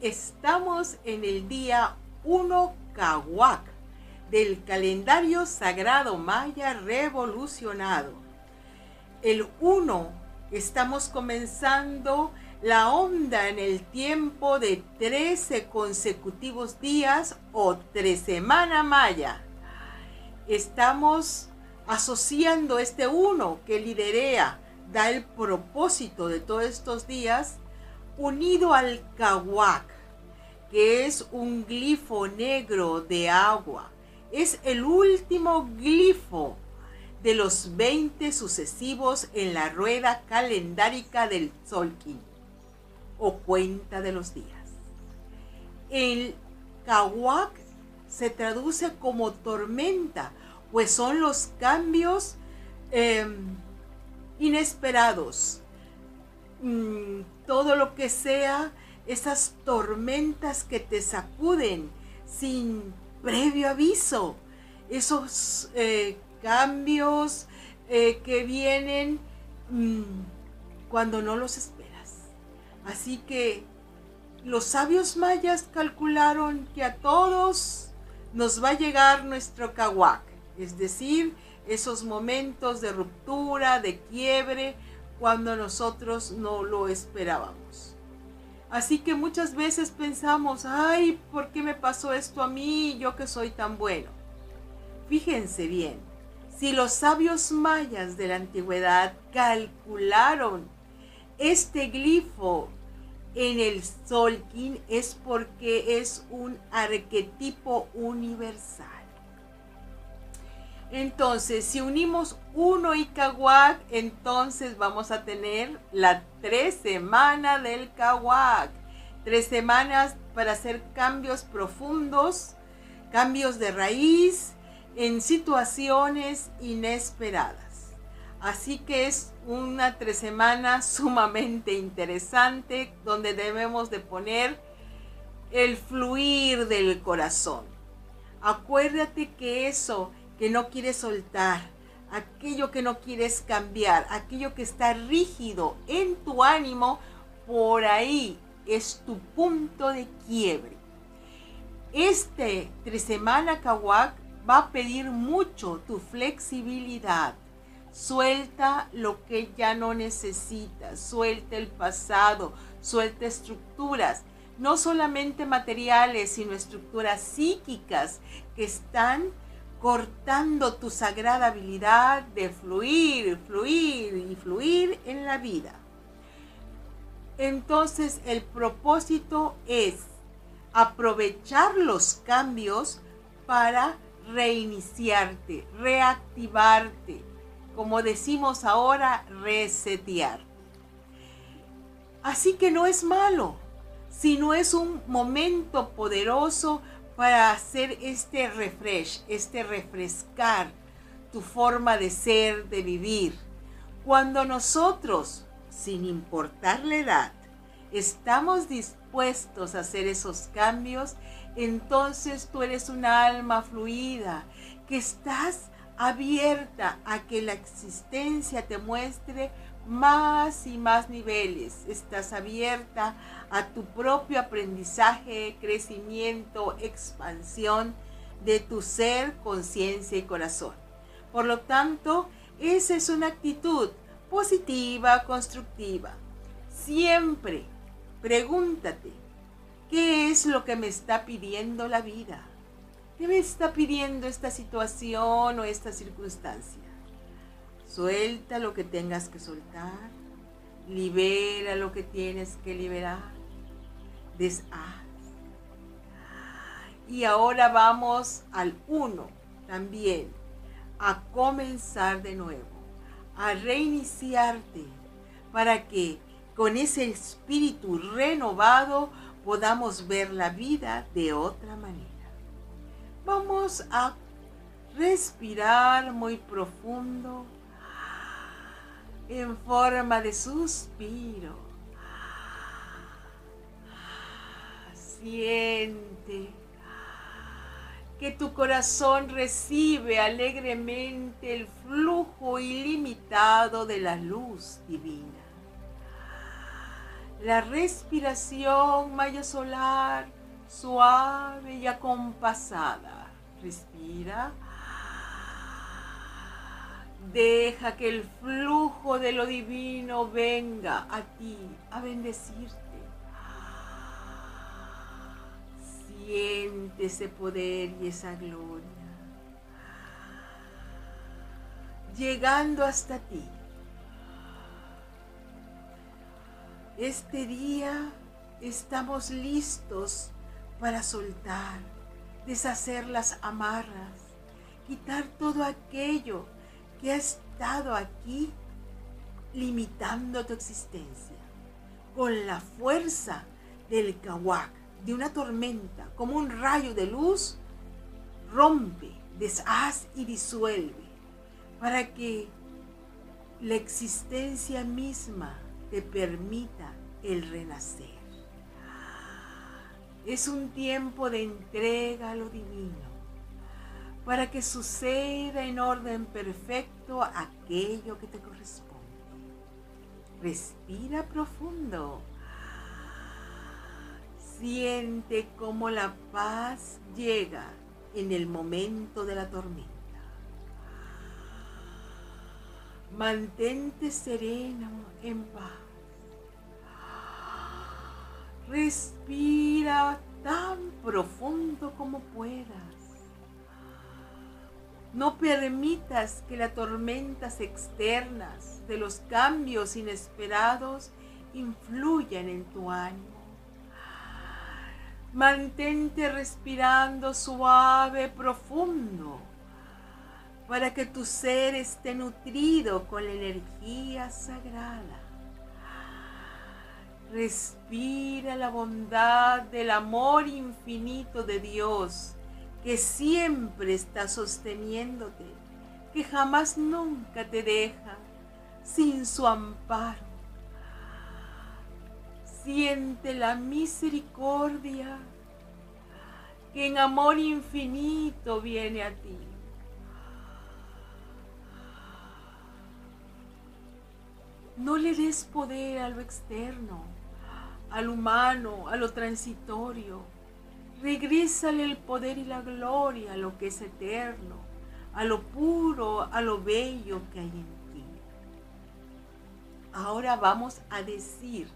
estamos en el día 1 Cahuac del calendario sagrado maya revolucionado. El 1 estamos comenzando la onda en el tiempo de 13 consecutivos días o tres semanas maya. Estamos asociando este uno que liderea, da el propósito de todos estos días, unido al kawak, que es un glifo negro de agua. Es el último glifo de los 20 sucesivos en la rueda calendárica del Solkin o cuenta de los días. El Kawak se traduce como tormenta, pues son los cambios em, inesperados. Mm, todo lo que sea, esas tormentas que te sacuden sin previo aviso, esos eh, cambios eh, que vienen mm, cuando no los esperas. Así que los sabios mayas calcularon que a todos nos va a llegar nuestro kawak, es decir, esos momentos de ruptura, de quiebre, cuando nosotros no lo esperábamos. Así que muchas veces pensamos, ay, ¿por qué me pasó esto a mí, yo que soy tan bueno? Fíjense bien, si los sabios mayas de la antigüedad calcularon este glifo en el Solkin es porque es un arquetipo universal. Entonces, si unimos uno y Kawak, entonces vamos a tener la tres semanas del Kawak. Tres semanas para hacer cambios profundos, cambios de raíz en situaciones inesperadas. Así que es una tres semanas sumamente interesante donde debemos de poner el fluir del corazón. Acuérdate que eso que no quieres soltar, aquello que no quieres cambiar, aquello que está rígido en tu ánimo, por ahí es tu punto de quiebre. Este tres semana Kawak va a pedir mucho tu flexibilidad Suelta lo que ya no necesitas, suelta el pasado, suelta estructuras, no solamente materiales, sino estructuras psíquicas que están cortando tu sagrada habilidad de fluir, fluir y fluir en la vida. Entonces el propósito es aprovechar los cambios para reiniciarte, reactivarte, como decimos ahora, resetear. Así que no es malo, sino es un momento poderoso para hacer este refresh, este refrescar tu forma de ser, de vivir. Cuando nosotros, sin importar la edad, estamos dispuestos a hacer esos cambios, entonces tú eres una alma fluida, que estás abierta a que la existencia te muestre más y más niveles. Estás abierta a tu propio aprendizaje, crecimiento, expansión de tu ser, conciencia y corazón. Por lo tanto, esa es una actitud positiva, constructiva. Siempre pregúntate, ¿qué es lo que me está pidiendo la vida? ¿Qué me está pidiendo esta situación o esta circunstancia? Suelta lo que tengas que soltar. Libera lo que tienes que liberar. Deshaz. Y ahora vamos al uno también. A comenzar de nuevo. A reiniciarte. Para que con ese espíritu renovado podamos ver la vida de otra manera. Vamos a respirar muy profundo en forma de suspiro. Siente que tu corazón recibe alegremente el flujo ilimitado de la luz divina. la respiración maya solar suave y acompasada. Respira. Deja que el flujo de lo divino venga a ti a bendecirte. Siente ese poder y esa gloria. Llegando hasta ti. Este día estamos listos para soltar, deshacer las amarras, quitar todo aquello que ha estado aquí limitando tu existencia. Con la fuerza del kawak, de una tormenta, como un rayo de luz, rompe, deshaz y disuelve para que la existencia misma te permita el renacer. Es un tiempo de entrega a lo divino, para que suceda en orden perfecto aquello que te corresponde. Respira profundo. Siente cómo la paz llega en el momento de la tormenta. Mantente sereno en paz. Respira tan profundo como puedas. No permitas que las tormentas externas de los cambios inesperados influyan en tu ánimo. Mantente respirando suave, profundo para que tu ser esté nutrido con la energía sagrada. Respira la bondad del amor infinito de Dios que siempre está sosteniéndote, que jamás nunca te deja sin su amparo. Siente la misericordia que en amor infinito viene a ti. No le des poder a lo externo, al humano, a lo transitorio. Regrésale el poder y la gloria a lo que es eterno, a lo puro, a lo bello que hay en ti. Ahora vamos a decir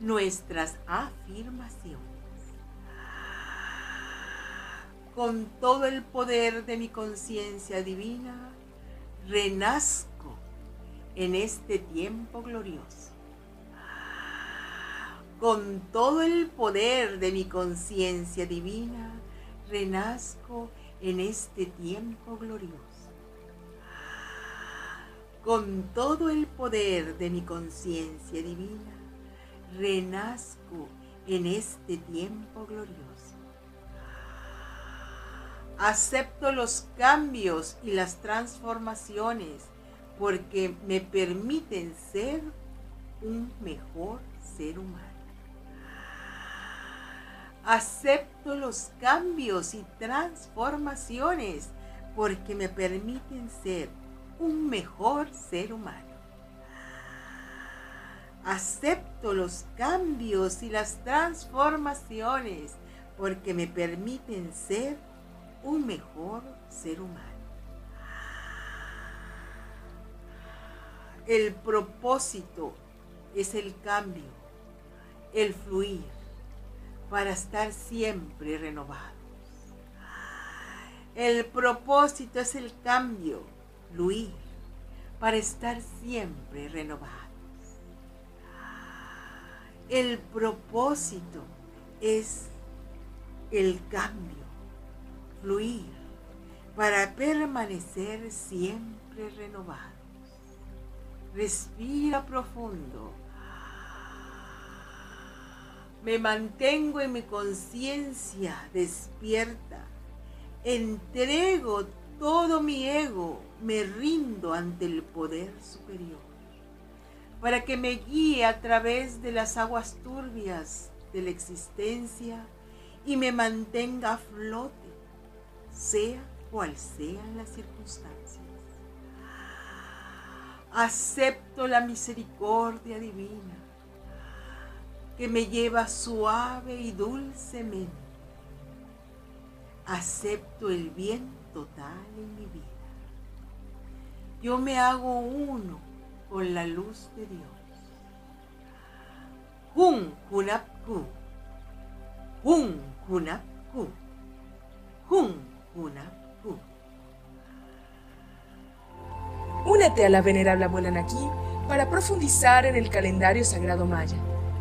nuestras afirmaciones. Con todo el poder de mi conciencia divina, renazco en este tiempo glorioso. Con todo el poder de mi conciencia divina, renazco en este tiempo glorioso. Con todo el poder de mi conciencia divina, renazco en este tiempo glorioso. Acepto los cambios y las transformaciones porque me permiten ser un mejor ser humano. Acepto los cambios y transformaciones porque me permiten ser un mejor ser humano. Acepto los cambios y las transformaciones porque me permiten ser un mejor ser humano. El propósito es el cambio, el fluir, para estar siempre renovados. El propósito es el cambio, fluir, para estar siempre renovados. El propósito es el cambio, fluir, para permanecer siempre renovados. Respira profundo. Me mantengo en mi conciencia despierta. Entrego todo mi ego. Me rindo ante el poder superior. Para que me guíe a través de las aguas turbias de la existencia y me mantenga a flote, sea cual sean las circunstancias acepto la misericordia divina que me lleva suave y dulcemente. Acepto el bien total en mi vida. Yo me hago uno con la luz de Dios. Hun Hunapku. Hun Hunapku. Hun Hunapku. Únete a la venerable abuela Naki para profundizar en el calendario sagrado maya